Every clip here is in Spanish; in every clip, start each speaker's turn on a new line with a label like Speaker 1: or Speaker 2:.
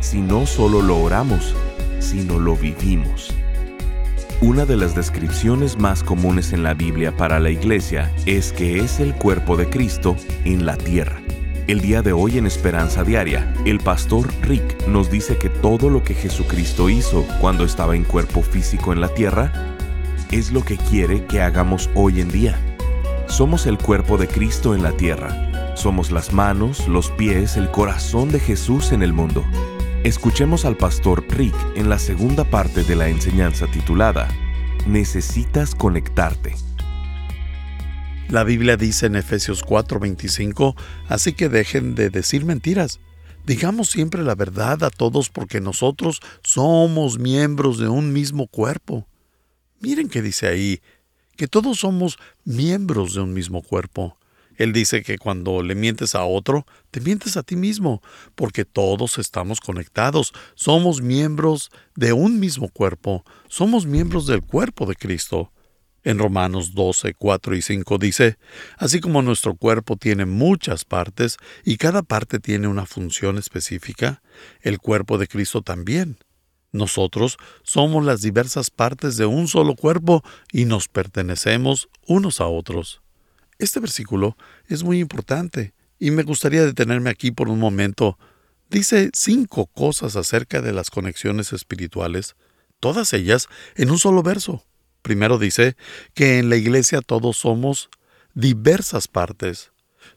Speaker 1: si no solo lo oramos, sino lo vivimos. Una de las descripciones más comunes en la Biblia para la iglesia es que es el cuerpo de Cristo en la tierra. El día de hoy en Esperanza Diaria, el pastor Rick nos dice que todo lo que Jesucristo hizo cuando estaba en cuerpo físico en la tierra es lo que quiere que hagamos hoy en día. Somos el cuerpo de Cristo en la tierra. Somos las manos, los pies, el corazón de Jesús en el mundo. Escuchemos al pastor Rick en la segunda parte de la enseñanza titulada Necesitas conectarte.
Speaker 2: La Biblia dice en Efesios 4:25, así que dejen de decir mentiras. Digamos siempre la verdad a todos porque nosotros somos miembros de un mismo cuerpo. Miren que dice ahí, que todos somos miembros de un mismo cuerpo. Él dice que cuando le mientes a otro, te mientes a ti mismo, porque todos estamos conectados, somos miembros de un mismo cuerpo, somos miembros del cuerpo de Cristo. En Romanos 12, 4 y 5 dice, así como nuestro cuerpo tiene muchas partes y cada parte tiene una función específica, el cuerpo de Cristo también. Nosotros somos las diversas partes de un solo cuerpo y nos pertenecemos unos a otros. Este versículo es muy importante y me gustaría detenerme aquí por un momento. Dice cinco cosas acerca de las conexiones espirituales, todas ellas en un solo verso. Primero dice que en la iglesia todos somos diversas partes.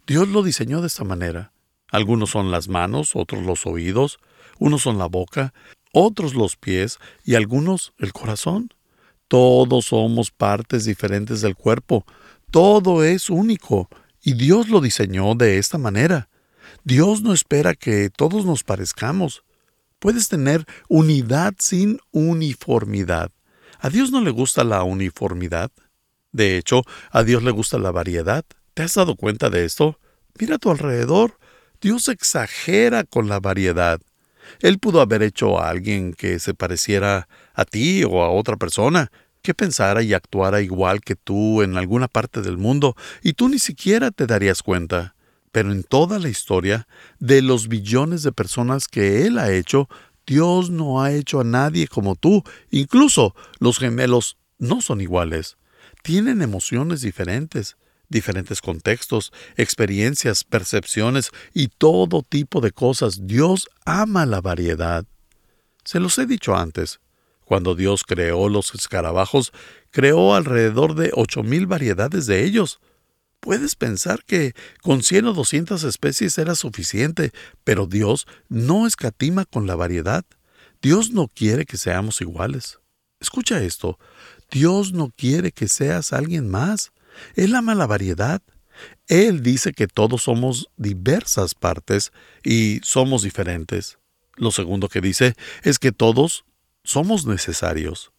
Speaker 2: Dios lo diseñó de esta manera. Algunos son las manos, otros los oídos, unos son la boca, otros los pies y algunos el corazón. Todos somos partes diferentes del cuerpo. Todo es único y Dios lo diseñó de esta manera. Dios no espera que todos nos parezcamos. Puedes tener unidad sin uniformidad. A Dios no le gusta la uniformidad. De hecho, a Dios le gusta la variedad. ¿Te has dado cuenta de esto? Mira a tu alrededor. Dios exagera con la variedad. Él pudo haber hecho a alguien que se pareciera a ti o a otra persona, que pensara y actuara igual que tú en alguna parte del mundo, y tú ni siquiera te darías cuenta. Pero en toda la historia, de los billones de personas que Él ha hecho, Dios no ha hecho a nadie como tú. Incluso los gemelos no son iguales. Tienen emociones diferentes, diferentes contextos, experiencias, percepciones y todo tipo de cosas. Dios ama la variedad. Se los he dicho antes. Cuando Dios creó los escarabajos, creó alrededor de ocho mil variedades de ellos. Puedes pensar que con 100 o 200 especies era suficiente, pero Dios no escatima con la variedad. Dios no quiere que seamos iguales. Escucha esto, Dios no quiere que seas alguien más. Él ama la variedad. Él dice que todos somos diversas partes y somos diferentes. Lo segundo que dice es que todos somos necesarios.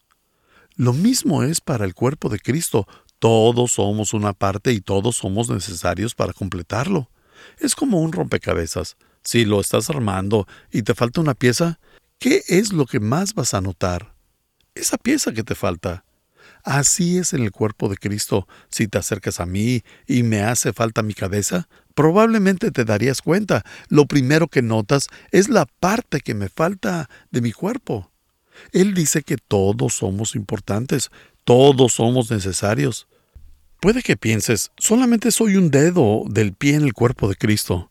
Speaker 2: Lo mismo es para el cuerpo de Cristo. Todos somos una parte y todos somos necesarios para completarlo. Es como un rompecabezas. Si lo estás armando y te falta una pieza, ¿qué es lo que más vas a notar? Esa pieza que te falta. Así es en el cuerpo de Cristo. Si te acercas a mí y me hace falta mi cabeza, probablemente te darías cuenta. Lo primero que notas es la parte que me falta de mi cuerpo. Él dice que todos somos importantes, todos somos necesarios. Puede que pienses, solamente soy un dedo del pie en el cuerpo de Cristo.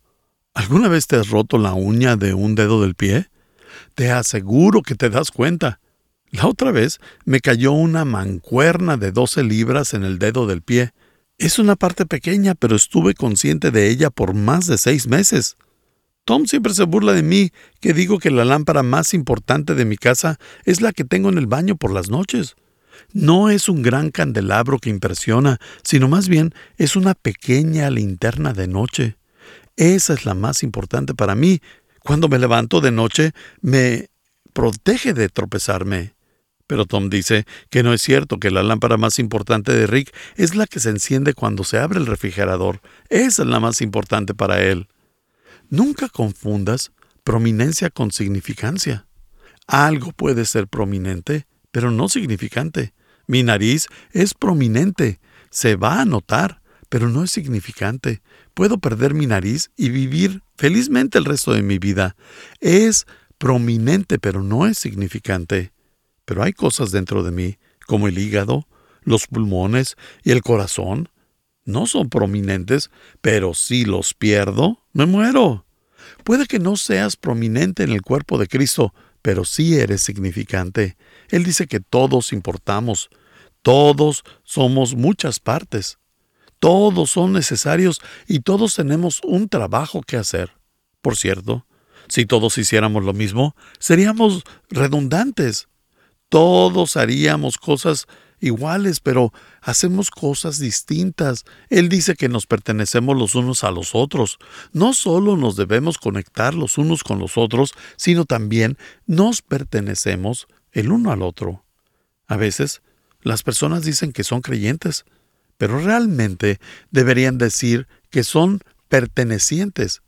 Speaker 2: ¿Alguna vez te has roto la uña de un dedo del pie? Te aseguro que te das cuenta. La otra vez me cayó una mancuerna de 12 libras en el dedo del pie. Es una parte pequeña, pero estuve consciente de ella por más de seis meses. Tom siempre se burla de mí, que digo que la lámpara más importante de mi casa es la que tengo en el baño por las noches no es un gran candelabro que impresiona, sino más bien es una pequeña linterna de noche. Esa es la más importante para mí. Cuando me levanto de noche, me protege de tropezarme. Pero Tom dice que no es cierto, que la lámpara más importante de Rick es la que se enciende cuando se abre el refrigerador. Esa es la más importante para él. Nunca confundas prominencia con significancia. Algo puede ser prominente, pero no significante. Mi nariz es prominente, se va a notar, pero no es significante. Puedo perder mi nariz y vivir felizmente el resto de mi vida. Es prominente, pero no es significante. Pero hay cosas dentro de mí, como el hígado, los pulmones y el corazón. No son prominentes, pero si los pierdo, me muero. Puede que no seas prominente en el cuerpo de Cristo, pero sí eres significante. Él dice que todos importamos, todos somos muchas partes, todos son necesarios y todos tenemos un trabajo que hacer. Por cierto, si todos hiciéramos lo mismo, seríamos redundantes. Todos haríamos cosas iguales, pero hacemos cosas distintas. Él dice que nos pertenecemos los unos a los otros. No solo nos debemos conectar los unos con los otros, sino también nos pertenecemos el uno al otro. A veces, las personas dicen que son creyentes, pero realmente deberían decir que son pertenecientes.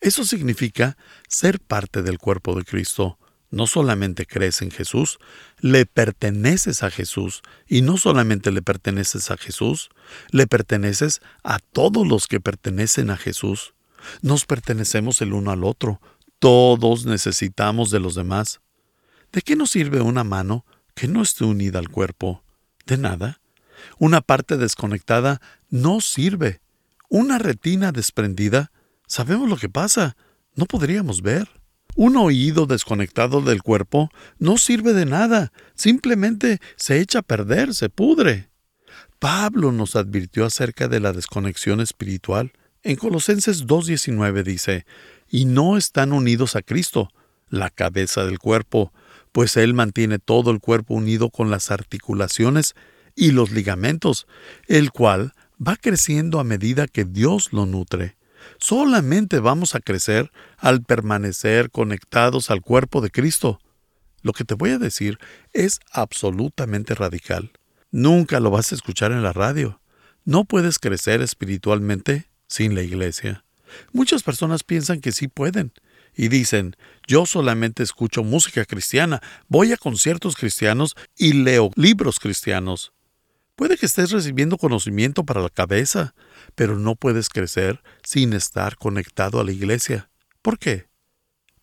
Speaker 2: Eso significa ser parte del cuerpo de Cristo no solamente crees en Jesús, le perteneces a Jesús. Y no solamente le perteneces a Jesús, le perteneces a todos los que pertenecen a Jesús. Nos pertenecemos el uno al otro. Todos necesitamos de los demás. ¿De qué nos sirve una mano que no esté unida al cuerpo? De nada. Una parte desconectada no sirve. Una retina desprendida, sabemos lo que pasa. No podríamos ver. Un oído desconectado del cuerpo no sirve de nada, simplemente se echa a perder, se pudre. Pablo nos advirtió acerca de la desconexión espiritual. En Colosenses 2.19 dice, y no están unidos a Cristo, la cabeza del cuerpo, pues Él mantiene todo el cuerpo unido con las articulaciones y los ligamentos, el cual va creciendo a medida que Dios lo nutre. Solamente vamos a crecer al permanecer conectados al cuerpo de Cristo. Lo que te voy a decir es absolutamente radical. Nunca lo vas a escuchar en la radio. No puedes crecer espiritualmente sin la iglesia. Muchas personas piensan que sí pueden y dicen, yo solamente escucho música cristiana, voy a conciertos cristianos y leo libros cristianos. Puede que estés recibiendo conocimiento para la cabeza, pero no puedes crecer sin estar conectado a la iglesia. ¿Por qué?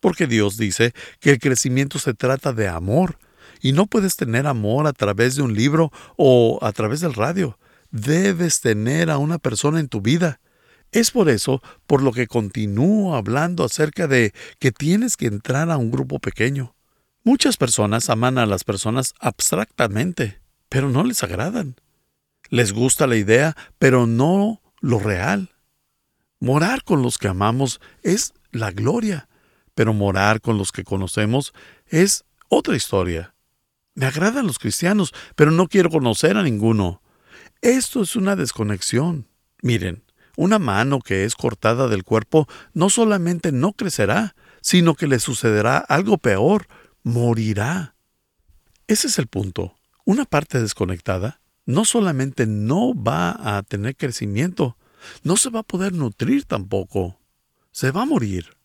Speaker 2: Porque Dios dice que el crecimiento se trata de amor, y no puedes tener amor a través de un libro o a través del radio. Debes tener a una persona en tu vida. Es por eso por lo que continúo hablando acerca de que tienes que entrar a un grupo pequeño. Muchas personas aman a las personas abstractamente, pero no les agradan. Les gusta la idea, pero no lo real. Morar con los que amamos es la gloria, pero morar con los que conocemos es otra historia. Me agradan los cristianos, pero no quiero conocer a ninguno. Esto es una desconexión. Miren, una mano que es cortada del cuerpo no solamente no crecerá, sino que le sucederá algo peor, morirá. Ese es el punto. Una parte desconectada no solamente no va a tener crecimiento, no se va a poder nutrir tampoco. Se va a morir.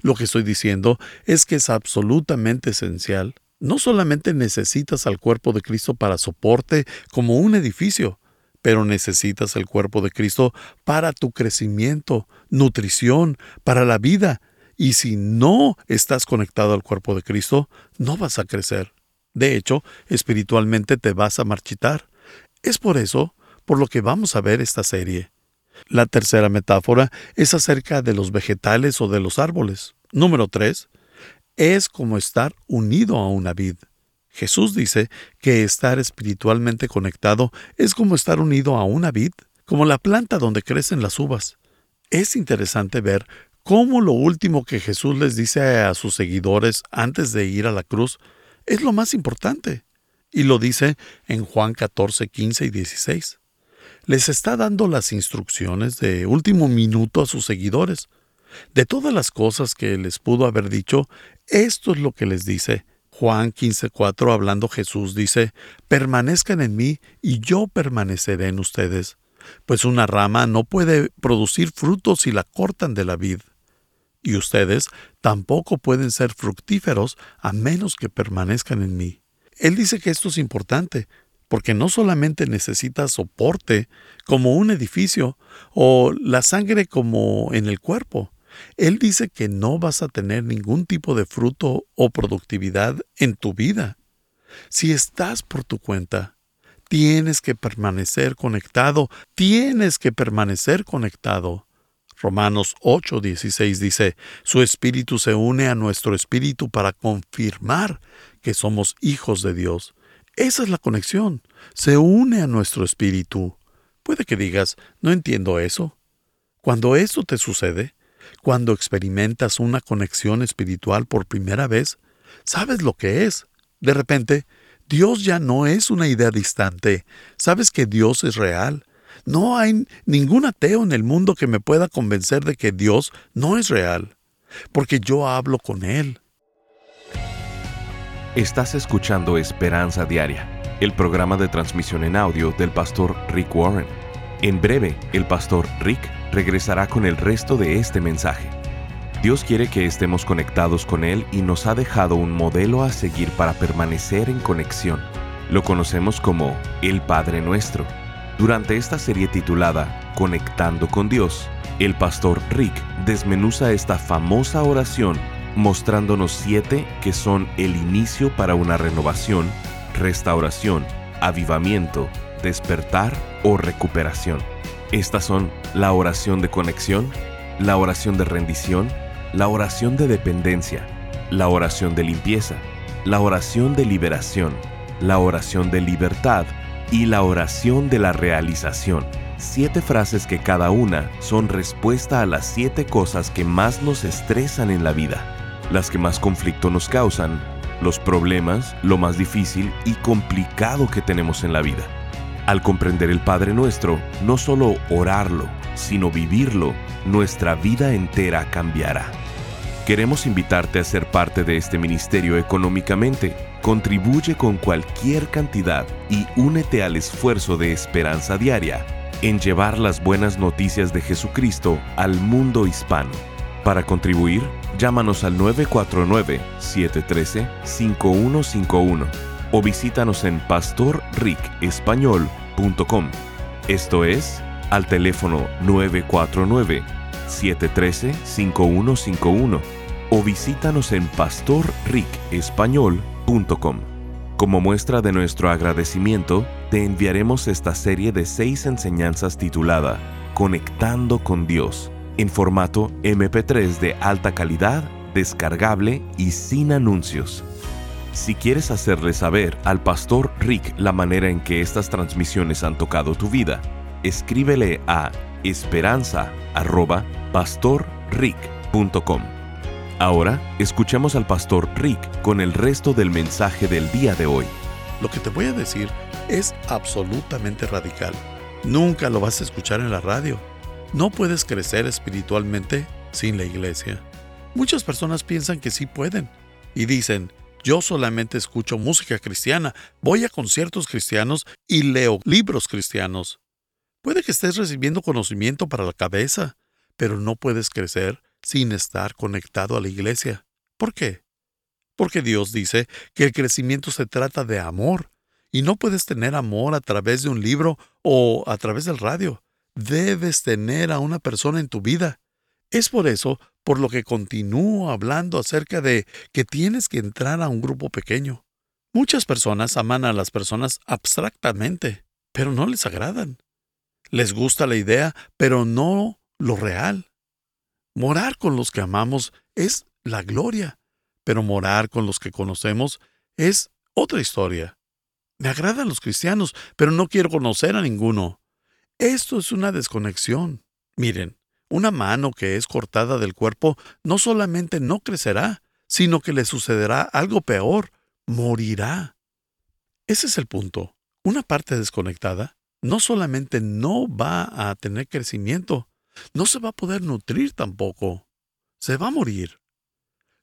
Speaker 2: Lo que estoy diciendo es que es absolutamente esencial. No solamente necesitas al cuerpo de Cristo para soporte como un edificio, pero necesitas el cuerpo de Cristo para tu crecimiento, nutrición, para la vida. Y si no estás conectado al cuerpo de Cristo, no vas a crecer. De hecho, espiritualmente te vas a marchitar. Es por eso por lo que vamos a ver esta serie. La tercera metáfora es acerca de los vegetales o de los árboles. Número 3. Es como estar unido a una vid. Jesús dice que estar espiritualmente conectado es como estar unido a una vid, como la planta donde crecen las uvas. Es interesante ver cómo lo último que Jesús les dice a sus seguidores antes de ir a la cruz es lo más importante. Y lo dice en Juan 14, 15 y 16. Les está dando las instrucciones de último minuto a sus seguidores. De todas las cosas que les pudo haber dicho, esto es lo que les dice. Juan 15:4 hablando Jesús dice, permanezcan en mí y yo permaneceré en ustedes, pues una rama no puede producir frutos si la cortan de la vid. Y ustedes tampoco pueden ser fructíferos a menos que permanezcan en mí. Él dice que esto es importante, porque no solamente necesita soporte como un edificio o la sangre como en el cuerpo. Él dice que no vas a tener ningún tipo de fruto o productividad en tu vida. Si estás por tu cuenta, tienes que permanecer conectado, tienes que permanecer conectado. Romanos 8:16 dice, Su espíritu se une a nuestro espíritu para confirmar que somos hijos de Dios. Esa es la conexión. Se une a nuestro espíritu. Puede que digas, no entiendo eso. Cuando eso te sucede, cuando experimentas una conexión espiritual por primera vez, sabes lo que es. De repente, Dios ya no es una idea distante. Sabes que Dios es real. No hay ningún ateo en el mundo que me pueda convencer de que Dios no es real, porque yo hablo con Él.
Speaker 1: Estás escuchando Esperanza Diaria, el programa de transmisión en audio del pastor Rick Warren. En breve, el pastor Rick regresará con el resto de este mensaje. Dios quiere que estemos conectados con Él y nos ha dejado un modelo a seguir para permanecer en conexión. Lo conocemos como el Padre Nuestro. Durante esta serie titulada Conectando con Dios, el pastor Rick desmenuza esta famosa oración mostrándonos siete que son el inicio para una renovación, restauración, avivamiento, despertar o recuperación. Estas son la oración de conexión, la oración de rendición, la oración de dependencia, la oración de limpieza, la oración de liberación, la oración de libertad y la oración de la realización. Siete frases que cada una son respuesta a las siete cosas que más nos estresan en la vida las que más conflicto nos causan, los problemas, lo más difícil y complicado que tenemos en la vida. Al comprender el Padre Nuestro, no solo orarlo, sino vivirlo, nuestra vida entera cambiará. Queremos invitarte a ser parte de este ministerio económicamente. Contribuye con cualquier cantidad y únete al esfuerzo de esperanza diaria en llevar las buenas noticias de Jesucristo al mundo hispano. Para contribuir, llámanos al 949-713-5151 o visítanos en pastorricespañol.com. Esto es, al teléfono 949-713-5151 o visítanos en pastorricespañol.com. Como muestra de nuestro agradecimiento, te enviaremos esta serie de seis enseñanzas titulada Conectando con Dios en formato MP3 de alta calidad, descargable y sin anuncios. Si quieres hacerle saber al pastor Rick la manera en que estas transmisiones han tocado tu vida, escríbele a esperanza@pastorrick.com. Ahora escuchemos al pastor Rick con el resto del mensaje del día de hoy.
Speaker 2: Lo que te voy a decir es absolutamente radical. Nunca lo vas a escuchar en la radio no puedes crecer espiritualmente sin la iglesia. Muchas personas piensan que sí pueden y dicen, yo solamente escucho música cristiana, voy a conciertos cristianos y leo libros cristianos. Puede que estés recibiendo conocimiento para la cabeza, pero no puedes crecer sin estar conectado a la iglesia. ¿Por qué? Porque Dios dice que el crecimiento se trata de amor, y no puedes tener amor a través de un libro o a través del radio. Debes tener a una persona en tu vida. Es por eso por lo que continúo hablando acerca de que tienes que entrar a un grupo pequeño. Muchas personas aman a las personas abstractamente, pero no les agradan. Les gusta la idea, pero no lo real. Morar con los que amamos es la gloria, pero morar con los que conocemos es otra historia. Me agradan los cristianos, pero no quiero conocer a ninguno. Esto es una desconexión. Miren, una mano que es cortada del cuerpo no solamente no crecerá, sino que le sucederá algo peor, morirá. Ese es el punto. Una parte desconectada no solamente no va a tener crecimiento, no se va a poder nutrir tampoco. se va a morir.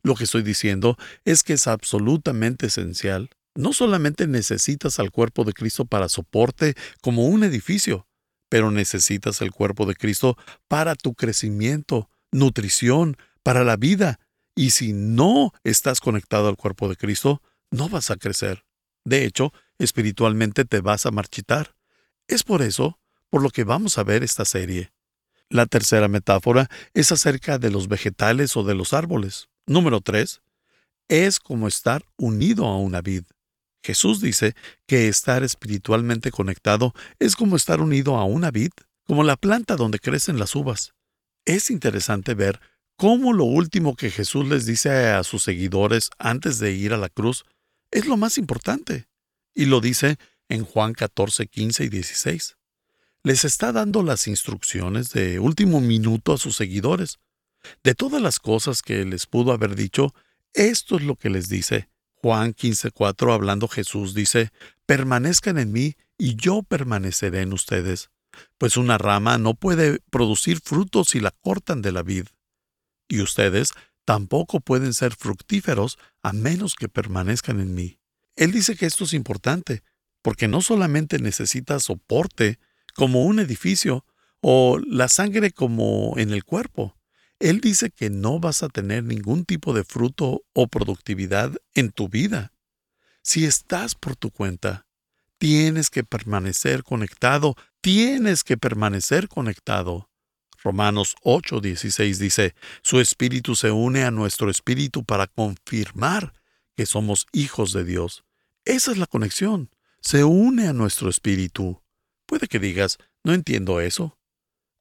Speaker 2: Lo que estoy diciendo es que es absolutamente esencial. No solamente necesitas al cuerpo de Cristo para soporte como un edificio, pero necesitas el cuerpo de Cristo para tu crecimiento, nutrición, para la vida. Y si no estás conectado al cuerpo de Cristo, no vas a crecer. De hecho, espiritualmente te vas a marchitar. Es por eso por lo que vamos a ver esta serie. La tercera metáfora es acerca de los vegetales o de los árboles. Número 3. Es como estar unido a una vid. Jesús dice que estar espiritualmente conectado es como estar unido a una vid, como la planta donde crecen las uvas. Es interesante ver cómo lo último que Jesús les dice a sus seguidores antes de ir a la cruz es lo más importante. Y lo dice en Juan 14, 15 y 16 les está dando las instrucciones de último minuto a sus seguidores. De todas las cosas que les pudo haber dicho, esto es lo que les dice. Juan 15:4 hablando Jesús dice, permanezcan en mí y yo permaneceré en ustedes, pues una rama no puede producir frutos si la cortan de la vid. Y ustedes tampoco pueden ser fructíferos a menos que permanezcan en mí. Él dice que esto es importante, porque no solamente necesita soporte, como un edificio o la sangre como en el cuerpo. Él dice que no vas a tener ningún tipo de fruto o productividad en tu vida. Si estás por tu cuenta, tienes que permanecer conectado, tienes que permanecer conectado. Romanos 8:16 dice, Su espíritu se une a nuestro espíritu para confirmar que somos hijos de Dios. Esa es la conexión, se une a nuestro espíritu. Puede que digas, no entiendo eso.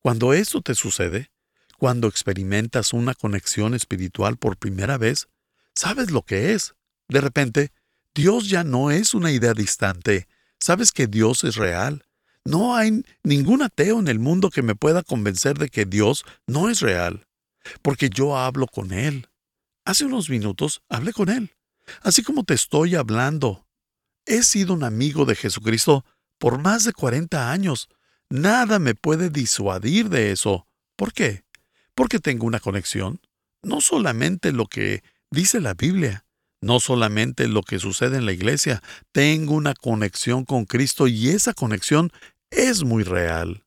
Speaker 2: Cuando eso te sucede, cuando experimentas una conexión espiritual por primera vez, sabes lo que es. De repente, Dios ya no es una idea distante. Sabes que Dios es real. No hay ningún ateo en el mundo que me pueda convencer de que Dios no es real, porque yo hablo con Él. Hace unos minutos hablé con Él, así como te estoy hablando. He sido un amigo de Jesucristo por más de 40 años. Nada me puede disuadir de eso. ¿Por qué? Porque tengo una conexión. No solamente lo que dice la Biblia, no solamente lo que sucede en la iglesia, tengo una conexión con Cristo y esa conexión es muy real.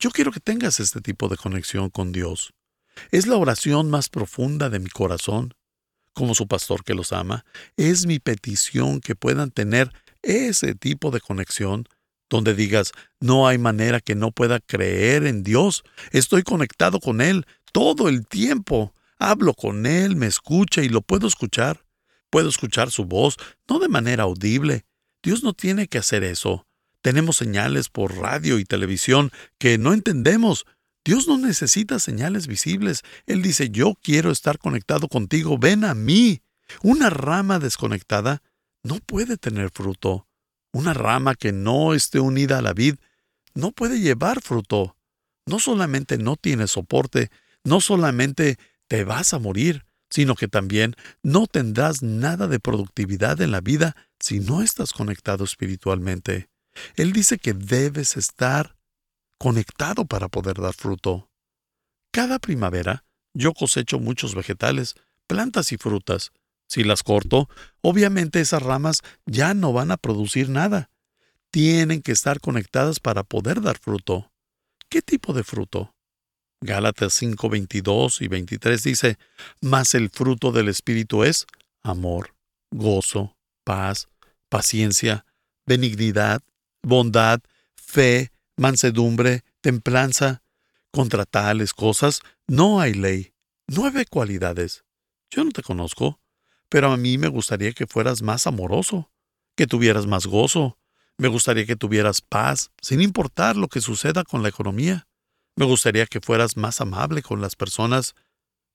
Speaker 2: Yo quiero que tengas este tipo de conexión con Dios. Es la oración más profunda de mi corazón. Como su pastor que los ama, es mi petición que puedan tener ese tipo de conexión donde digas, no hay manera que no pueda creer en Dios, estoy conectado con Él todo el tiempo, hablo con Él, me escucha y lo puedo escuchar. Puedo escuchar su voz, no de manera audible. Dios no tiene que hacer eso. Tenemos señales por radio y televisión que no entendemos. Dios no necesita señales visibles. Él dice, yo quiero estar conectado contigo, ven a mí. Una rama desconectada no puede tener fruto. Una rama que no esté unida a la vid no puede llevar fruto. No solamente no tiene soporte, no solamente te vas a morir, sino que también no tendrás nada de productividad en la vida si no estás conectado espiritualmente. Él dice que debes estar conectado para poder dar fruto. Cada primavera yo cosecho muchos vegetales, plantas y frutas, si las corto, obviamente esas ramas ya no van a producir nada. Tienen que estar conectadas para poder dar fruto. ¿Qué tipo de fruto? Gálatas 5, 22 y 23 dice, Mas el fruto del Espíritu es amor, gozo, paz, paciencia, benignidad, bondad, fe, mansedumbre, templanza. Contra tales cosas no hay ley. Nueve cualidades. Yo no te conozco pero a mí me gustaría que fueras más amoroso, que tuvieras más gozo, me gustaría que tuvieras paz, sin importar lo que suceda con la economía. Me gustaría que fueras más amable con las personas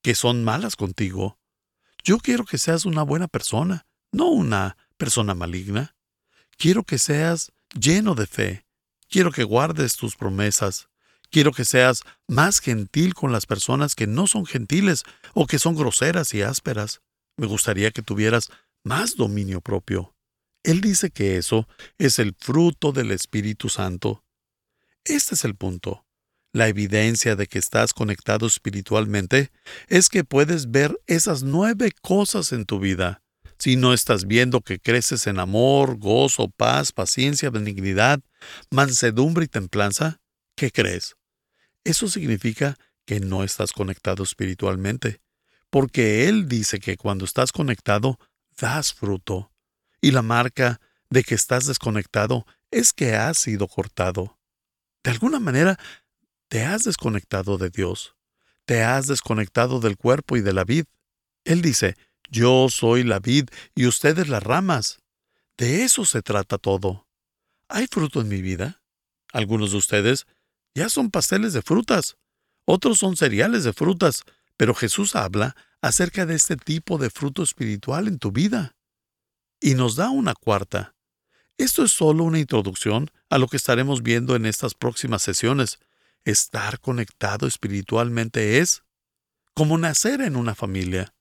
Speaker 2: que son malas contigo. Yo quiero que seas una buena persona, no una persona maligna. Quiero que seas lleno de fe. Quiero que guardes tus promesas. Quiero que seas más gentil con las personas que no son gentiles o que son groseras y ásperas. Me gustaría que tuvieras más dominio propio. Él dice que eso es el fruto del Espíritu Santo. Este es el punto. La evidencia de que estás conectado espiritualmente es que puedes ver esas nueve cosas en tu vida. Si no estás viendo que creces en amor, gozo, paz, paciencia, benignidad, mansedumbre y templanza, ¿qué crees? Eso significa que no estás conectado espiritualmente, porque Él dice que cuando estás conectado, das fruto. Y la marca de que estás desconectado es que has sido cortado. De alguna manera, te has desconectado de Dios. Te has desconectado del cuerpo y de la vid. Él dice, yo soy la vid y ustedes las ramas. De eso se trata todo. ¿Hay fruto en mi vida? Algunos de ustedes ya son pasteles de frutas, otros son cereales de frutas, pero Jesús habla acerca de este tipo de fruto espiritual en tu vida. Y nos da una cuarta. Esto es solo una introducción a lo que estaremos viendo en estas próximas sesiones. Estar conectado espiritualmente es como nacer en una familia.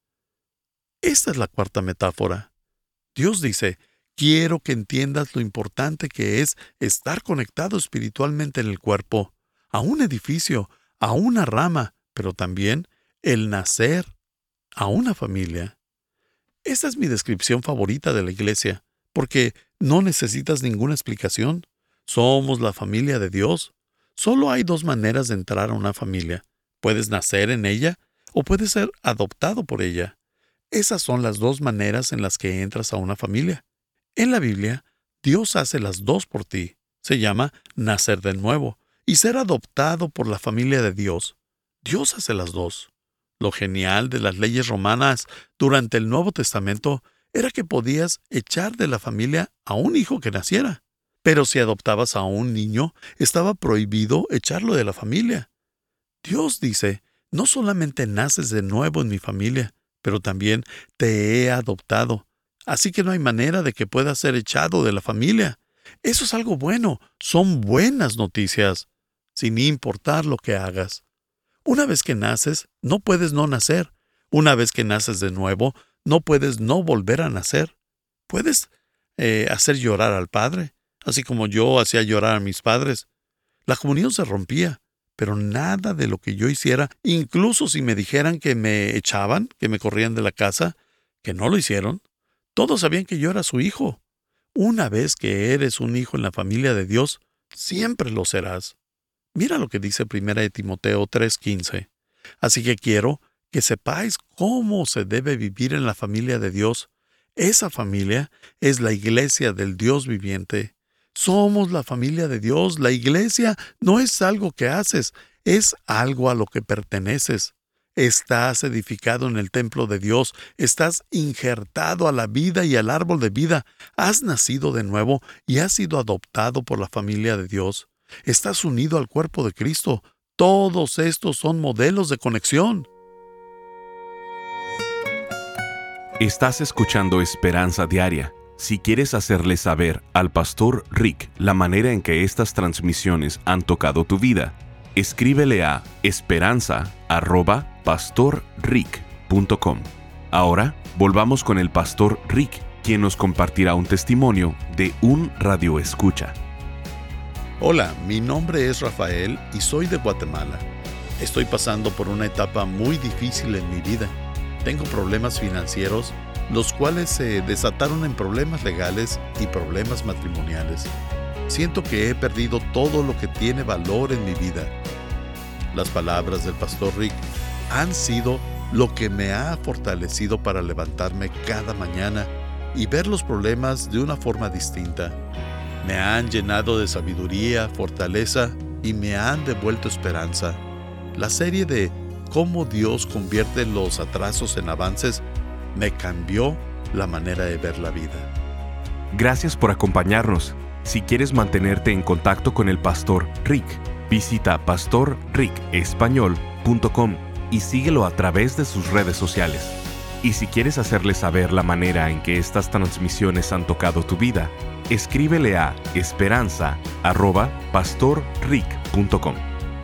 Speaker 2: Esta es la cuarta metáfora. Dios dice, quiero que entiendas lo importante que es estar conectado espiritualmente en el cuerpo, a un edificio, a una rama, pero también el nacer a una familia. Esta es mi descripción favorita de la iglesia, porque no necesitas ninguna explicación. Somos la familia de Dios. Solo hay dos maneras de entrar a una familia. Puedes nacer en ella o puedes ser adoptado por ella. Esas son las dos maneras en las que entras a una familia. En la Biblia, Dios hace las dos por ti. Se llama nacer de nuevo y ser adoptado por la familia de Dios. Dios hace las dos. Lo genial de las leyes romanas durante el Nuevo Testamento era que podías echar de la familia a un hijo que naciera. Pero si adoptabas a un niño, estaba prohibido echarlo de la familia. Dios dice, no solamente naces de nuevo en mi familia, pero también te he adoptado. Así que no hay manera de que puedas ser echado de la familia. Eso es algo bueno, son buenas noticias, sin importar lo que hagas. Una vez que naces, no puedes no nacer. Una vez que naces de nuevo, no puedes no volver a nacer. Puedes eh, hacer llorar al Padre, así como yo hacía llorar a mis padres. La comunión se rompía, pero nada de lo que yo hiciera, incluso si me dijeran que me echaban, que me corrían de la casa, que no lo hicieron, todos sabían que yo era su hijo. Una vez que eres un hijo en la familia de Dios, siempre lo serás. Mira lo que dice 1 Timoteo 3:15. Así que quiero que sepáis cómo se debe vivir en la familia de Dios. Esa familia es la iglesia del Dios viviente. Somos la familia de Dios. La iglesia no es algo que haces, es algo a lo que perteneces. Estás edificado en el templo de Dios, estás injertado a la vida y al árbol de vida, has nacido de nuevo y has sido adoptado por la familia de Dios. Estás unido al cuerpo de Cristo. Todos estos son modelos de conexión.
Speaker 1: Estás escuchando Esperanza Diaria si quieres hacerle saber al pastor Rick la manera en que estas transmisiones han tocado tu vida, escríbele a esperanza.pastorrick.com. Ahora volvamos con el pastor Rick, quien nos compartirá un testimonio de un radio escucha.
Speaker 2: Hola, mi nombre es Rafael y soy de Guatemala. Estoy pasando por una etapa muy difícil en mi vida. Tengo problemas financieros los cuales se desataron en problemas legales y problemas matrimoniales. Siento que he perdido todo lo que tiene valor en mi vida. Las palabras del pastor Rick han sido lo que me ha fortalecido para levantarme cada mañana y ver los problemas de una forma distinta. Me han llenado de sabiduría, fortaleza y me han devuelto esperanza. La serie de cómo Dios convierte los atrasos en avances me cambió la manera de ver la vida.
Speaker 1: Gracias por acompañarnos. Si quieres mantenerte en contacto con el pastor Rick, visita pastorricespañol.com y síguelo a través de sus redes sociales. Y si quieres hacerle saber la manera en que estas transmisiones han tocado tu vida, escríbele a esperanza.pastorrick.com.